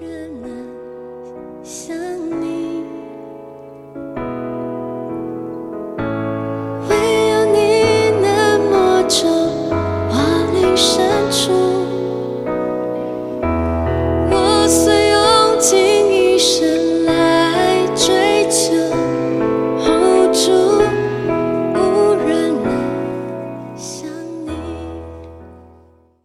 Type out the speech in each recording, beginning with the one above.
人能像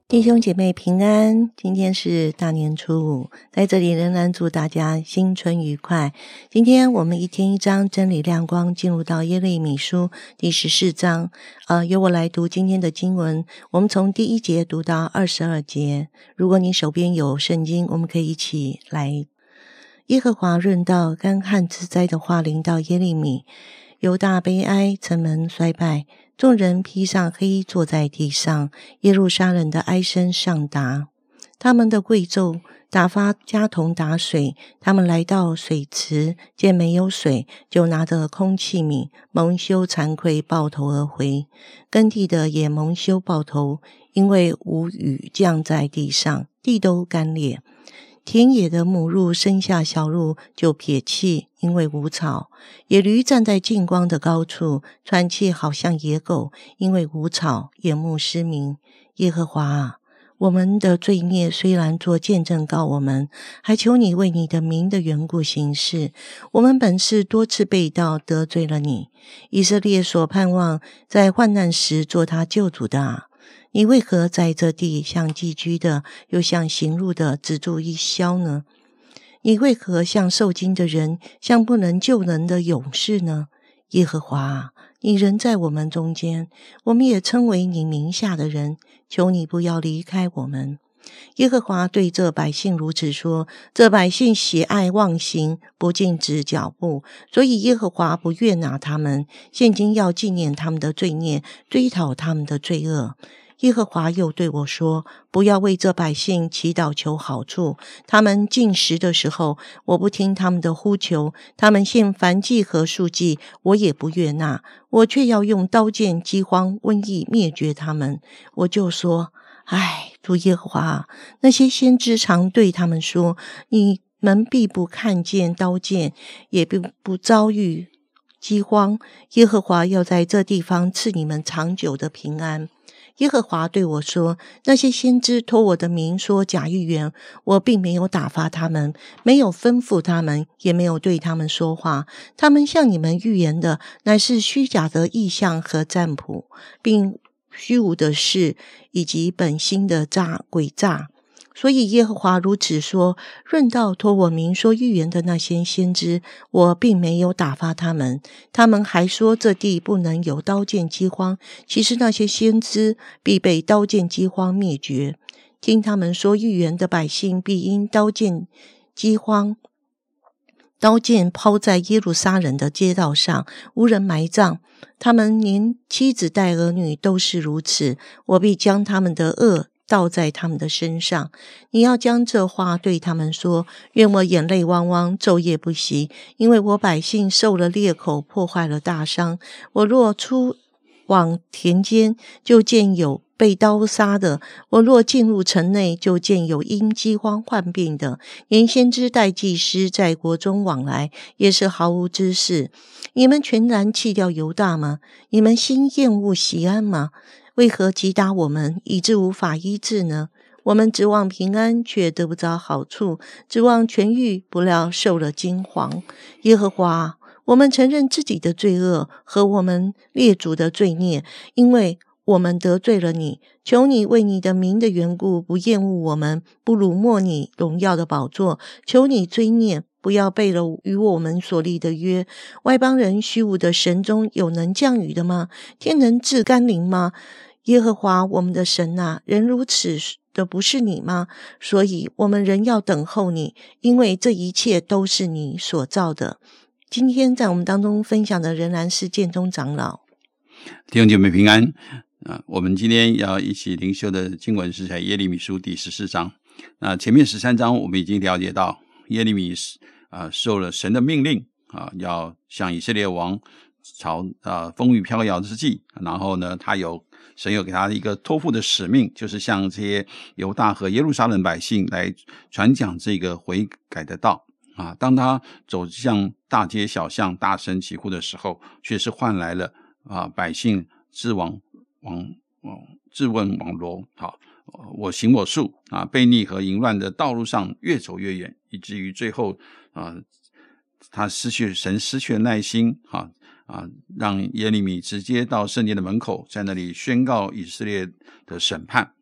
弟兄姐妹平安，今天是大年初五，在这里仍然祝大家新春愉快。今天我们一天一章真理亮光，进入到耶利米书第十四章。呃，由我来读今天的经文，我们从第一节读到二十二节。如果你手边有圣经，我们可以一起来。耶和华润到干旱之灾的话临到耶利米，犹大悲哀，城门衰败，众人披上黑衣坐在地上，耶路撒冷的哀声上达。他们的贵胄打发家童打水，他们来到水池，见没有水，就拿着空器皿，蒙羞惭愧，抱头而回。耕地的也蒙羞抱头，因为无雨降在地上，地都干裂。田野的母鹿生下小鹿就撇弃，因为无草；野驴站在近光的高处，喘气好像野狗，因为无草，眼目失明。耶和华啊，我们的罪孽虽然做见证告我们，还求你为你的名的缘故行事。我们本是多次被盗，得罪了你。以色列所盼望在患难时做他救主的啊，你为何在这地像寄居的，又像行路的，只住一宵呢？你为何像受惊的人，像不能救人的勇士呢？耶和华，你人在我们中间，我们也称为你名下的人，求你不要离开我们。耶和华对这百姓如此说：这百姓喜爱妄行，不禁止脚步，所以耶和华不悦纳他们。现今要纪念他们的罪孽，追讨他们的罪恶。耶和华又对我说：“不要为这百姓祈祷求好处。他们进食的时候，我不听他们的呼求；他们献燔祭和素祭，我也不悦纳。我却要用刀剑、饥荒、瘟疫灭绝他们。”我就说：“唉，主耶和华，那些先知常对他们说：你们必不看见刀剑，也并不遭遇饥荒。耶和华要在这地方赐你们长久的平安。”耶和华对我说：“那些先知托我的名说假预言，我并没有打发他们，没有吩咐他们，也没有对他们说话。他们向你们预言的，乃是虚假的意象和占卜，并虚无的事，以及本心的诈诡诈。”所以耶和华如此说：论到托我明说预言的那些先知，我并没有打发他们。他们还说这地不能有刀剑饥荒。其实那些先知必被刀剑饥荒灭绝。听他们说预言的百姓必因刀剑饥荒，刀剑抛在耶路撒冷的街道上，无人埋葬。他们连妻子带儿女都是如此。我必将他们的恶。倒在他们的身上，你要将这话对他们说。愿我眼泪汪汪，昼夜不息，因为我百姓受了裂口，破坏了大伤。我若出往田间，就见有被刀杀的；我若进入城内，就见有因饥荒患病的。连先知带祭司在国中往来，也是毫无知识。你们全然弃掉犹大吗？你们心厌恶西安吗？为何击打我们，以致无法医治呢？我们指望平安，却得不着好处；指望痊愈，不料受了惊惶。耶和华，我们承认自己的罪恶和我们列祖的罪孽，因为我们得罪了你。求你为你的名的缘故，不厌恶我们，不辱没你荣耀的宝座。求你追念。不要背了与我们所立的约。外邦人虚无的神中有能降雨的吗？天能治甘霖吗？耶和华我们的神呐，人如此的不是你吗？所以我们仍要等候你，因为这一切都是你所造的。今天在我们当中分享的仍然是建中长老。弟兄姐妹平安啊！我们今天要一起灵修的经文是在耶利米书第十四章。那前面十三章我们已经了解到耶利米是啊受了神的命令啊，要向以色列王朝啊风雨飘摇之际，然后呢他有。神有给他一个托付的使命，就是向这些犹大和耶路撒冷百姓来传讲这个悔改的道啊。当他走向大街小巷大声疾呼的时候，却是换来了啊百姓自往往往自问网罗，好，我行我素啊，悖逆和淫乱的道路上越走越远，以至于最后啊，他失去神失去了耐心啊。啊，让耶利米直接到圣殿的门口，在那里宣告以色列的审判。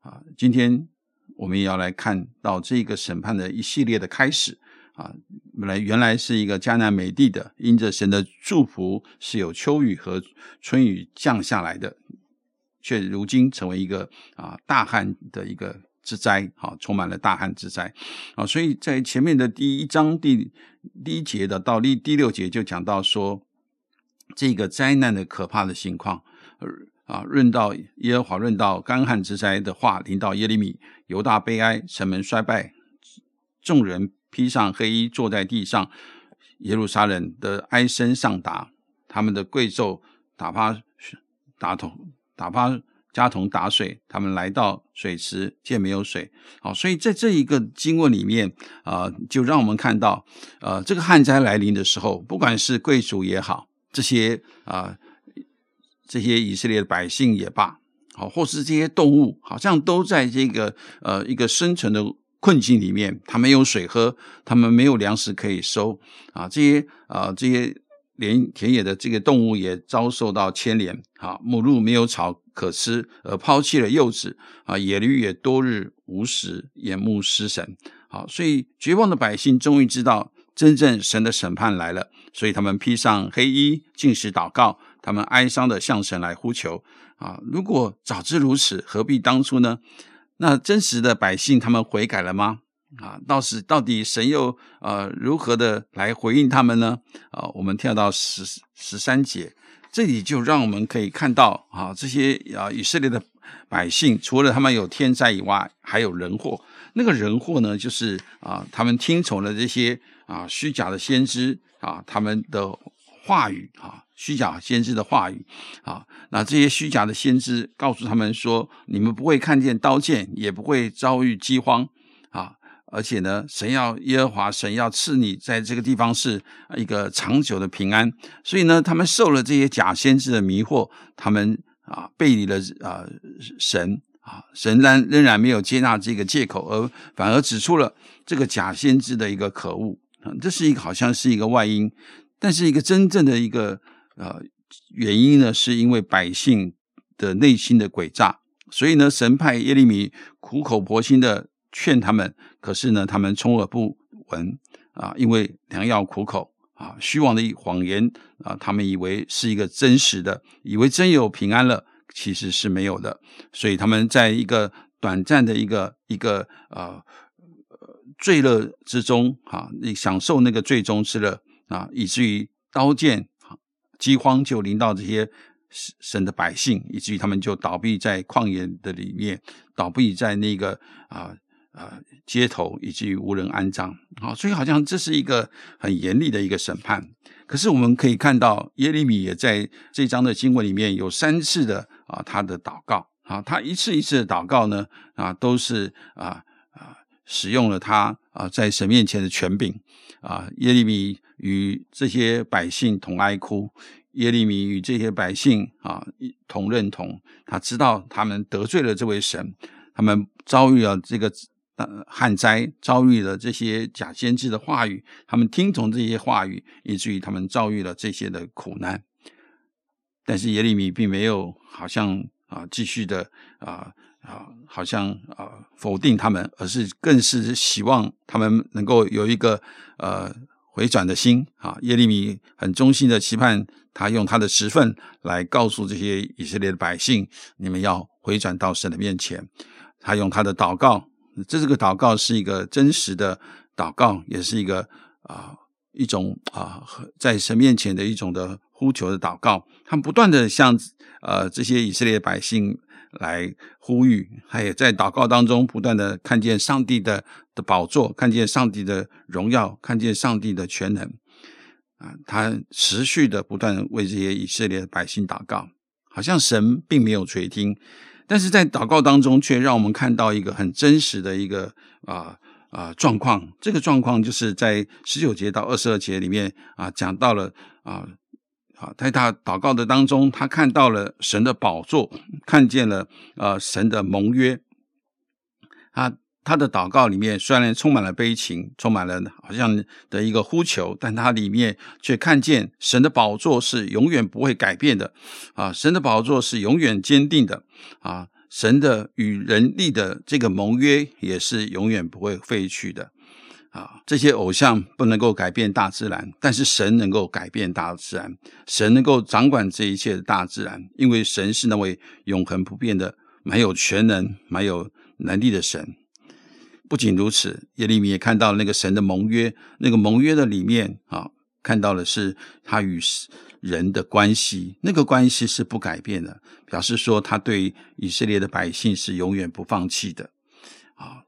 啊，今天我们也要来看到这个审判的一系列的开始。啊，本来原来是一个迦南美地的，因着神的祝福是有秋雨和春雨降下来的，却如今成为一个啊大旱的一个之灾。啊，充满了大旱之灾。啊，所以在前面的第一章第第一节的到第第六节就讲到说。这个灾难的可怕的情况，呃啊，论到耶和华，论到干旱之灾的话，临到耶利米，犹大悲哀，城门衰败，众人披上黑衣坐在地上，耶路撒冷的哀声上达，他们的贵胄打发打桶打发加桶打水，他们来到水池见没有水，好，所以在这一个经文里面啊，就让我们看到，呃，这个旱灾来临的时候，不管是贵族也好。这些啊，这些以色列的百姓也罢，好，或是这些动物，好像都在这个呃一个生存的困境里面。他没有水喝，他们没有粮食可以收啊。这些啊，这些连田野的这个动物也遭受到牵连啊。母鹿没有草可吃，而抛弃了幼子啊。野驴也多日无食，眼目失神。好，所以绝望的百姓终于知道。真正神的审判来了，所以他们披上黑衣，进食祷告，他们哀伤的向神来呼求啊！如果早知如此，何必当初呢？那真实的百姓他们悔改了吗？啊，到时到底神又呃如何的来回应他们呢？啊，我们跳到十十三节，这里就让我们可以看到啊，这些啊以色列的百姓，除了他们有天灾以外，还有人祸。那个人祸呢，就是啊，他们听从了这些。啊，虚假的先知啊，他们的话语啊，虚假先知的话语啊，那这些虚假的先知告诉他们说，你们不会看见刀剑，也不会遭遇饥荒啊，而且呢，神要耶和华神要赐你在这个地方是一个长久的平安，所以呢，他们受了这些假先知的迷惑，他们啊背离了啊神啊，神仍仍然没有接纳这个借口，而反而指出了这个假先知的一个可恶。这是一个好像是一个外因，但是一个真正的一个呃原因呢，是因为百姓的内心的诡诈，所以呢，神派耶利米苦口婆心的劝他们，可是呢，他们充耳不闻啊，因为良药苦口啊，虚妄的谎言啊，他们以为是一个真实的，以为真有平安了，其实是没有的，所以他们在一个短暂的一个一个呃。罪乐之中，哈，你享受那个罪中之乐啊，以至于刀剑、饥荒就临到这些神的百姓，以至于他们就倒闭在旷野的里面，倒闭在那个啊啊街头，以至于无人安葬。好，所以好像这是一个很严厉的一个审判。可是我们可以看到，耶利米也在这章的经文里面有三次的啊他的祷告啊，他一次一次的祷告呢啊都是啊啊。使用了他啊，在神面前的权柄啊，耶利米与这些百姓同哀哭，耶利米与这些百姓啊同认同，他知道他们得罪了这位神，他们遭遇了这个呃旱灾，遭遇了这些假先知的话语，他们听从这些话语，以至于他们遭遇了这些的苦难。但是耶利米并没有好像啊继续的啊。啊，好像啊否定他们，而是更是希望他们能够有一个呃回转的心啊。耶利米很衷心的期盼他用他的十份来告诉这些以色列的百姓，你们要回转到神的面前。他用他的祷告，这这个祷告是一个真实的祷告，也是一个啊一种啊在神面前的一种的呼求的祷告。他们不断的向呃这些以色列百姓。来呼吁，他也在祷告当中不断的看见上帝的的宝座，看见上帝的荣耀，看见上帝的全能啊！他持续的不断为这些以色列百姓祷告。好像神并没有垂听，但是在祷告当中，却让我们看到一个很真实的一个啊啊状况。这个状况就是在十九节到二十二节里面啊讲到了啊啊，在他祷告的当中，他看到了神的宝座，看见了呃神的盟约，他。他的祷告里面虽然充满了悲情，充满了好像的一个呼求，但他里面却看见神的宝座是永远不会改变的啊！神的宝座是永远坚定的啊！神的与人力的这个盟约也是永远不会废去的啊！这些偶像不能够改变大自然，但是神能够改变大自然，神能够掌管这一切的大自然，因为神是那位永恒不变的、蛮有全能、蛮有能力的神。不仅如此，耶利米也看到那个神的盟约，那个盟约的里面啊，看到的是他与人的关系，那个关系是不改变的，表示说他对以色列的百姓是永远不放弃的。啊，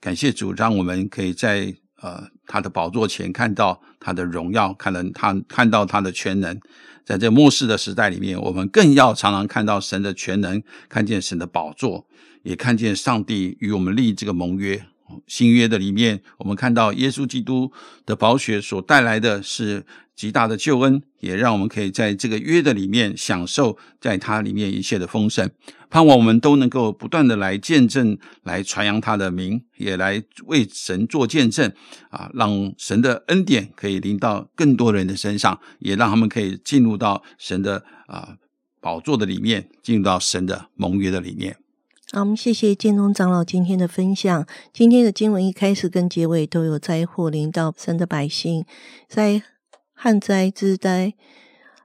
感谢主，让我们可以在呃他的宝座前看到他的荣耀，看到他看到他的全能。在这末世的时代里面，我们更要常常看到神的全能，看见神的宝座，也看见上帝与我们立这个盟约。新约的里面，我们看到耶稣基督的宝血所带来的是极大的救恩，也让我们可以在这个约的里面享受在它里面一切的丰盛。盼望我们都能够不断的来见证，来传扬他的名，也来为神做见证啊！让神的恩典可以临到更多人的身上，也让他们可以进入到神的啊宝座的里面，进入到神的盟约的里面。好，我们谢谢建中长老今天的分享。今天的经文一开始跟结尾都有灾祸临到神的百姓，在旱灾之灾、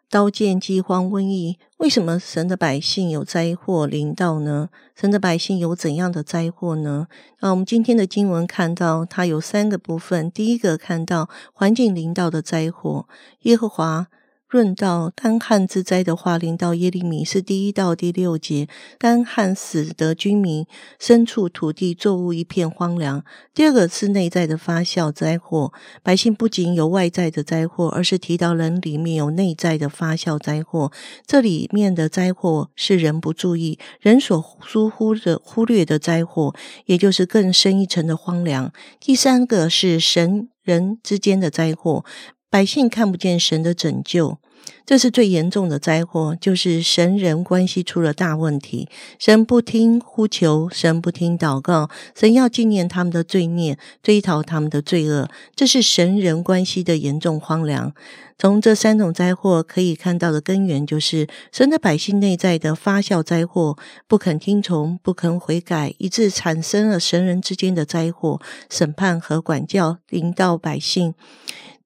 刀剑、饥荒、瘟疫，为什么神的百姓有灾祸临到呢？神的百姓有怎样的灾祸呢？那我们今天的经文看到，它有三个部分。第一个看到环境临到的灾祸，耶和华。论到干旱之灾的话，临到耶利米是第一到第六节，干旱使得居民牲畜、土地、作物一片荒凉。第二个是内在的发酵灾祸，百姓不仅有外在的灾祸，而是提到人里面有内在的发酵灾祸。这里面的灾祸是人不注意、人所疏忽的忽略的灾祸，也就是更深一层的荒凉。第三个是神人之间的灾祸。百姓看不见神的拯救，这是最严重的灾祸，就是神人关系出了大问题。神不听呼求，神不听祷告，神要纪念他们的罪孽，追讨他们的罪恶，这是神人关系的严重荒凉。从这三种灾祸可以看到的根源，就是神的百姓内在的发酵灾祸，不肯听从，不肯悔改，以致产生了神人之间的灾祸，审判和管教临到百姓。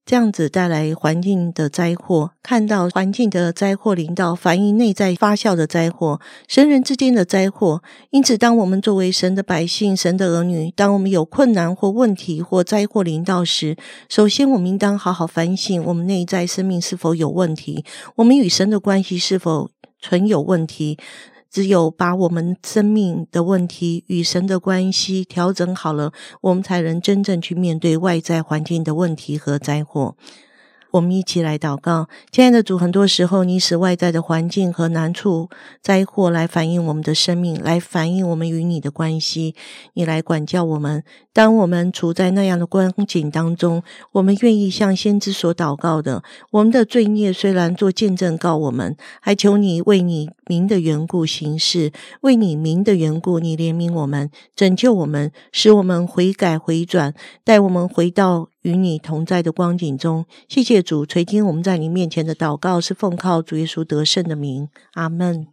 这样子带来环境的灾祸，看到环境的灾祸临到，反映内在发酵的灾祸，神人之间的灾祸。因此，当我们作为神的百姓、神的儿女，当我们有困难或问题或灾祸临到时，首先我们应当好好反省我们内在生命是否有问题，我们与神的关系是否存有问题。只有把我们生命的问题与神的关系调整好了，我们才能真正去面对外在环境的问题和灾祸。我们一起来祷告，亲爱的主，很多时候你使外在的环境和难处、灾祸来反映我们的生命，来反映我们与你的关系，你来管教我们。当我们处在那样的光景当中，我们愿意向先知所祷告的。我们的罪孽虽然做见证告我们，还求你为你名的缘故行事，为你名的缘故，你怜悯我们，拯救我们，使我们悔改回转，带我们回到。与你同在的光景中，谢谢主垂听我们在你面前的祷告，是奉靠主耶稣得胜的名，阿门。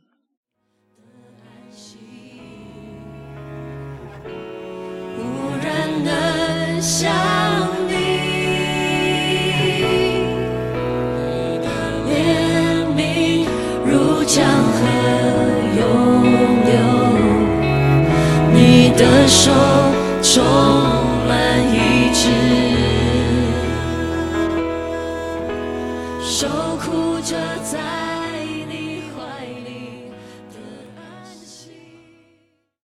你的手中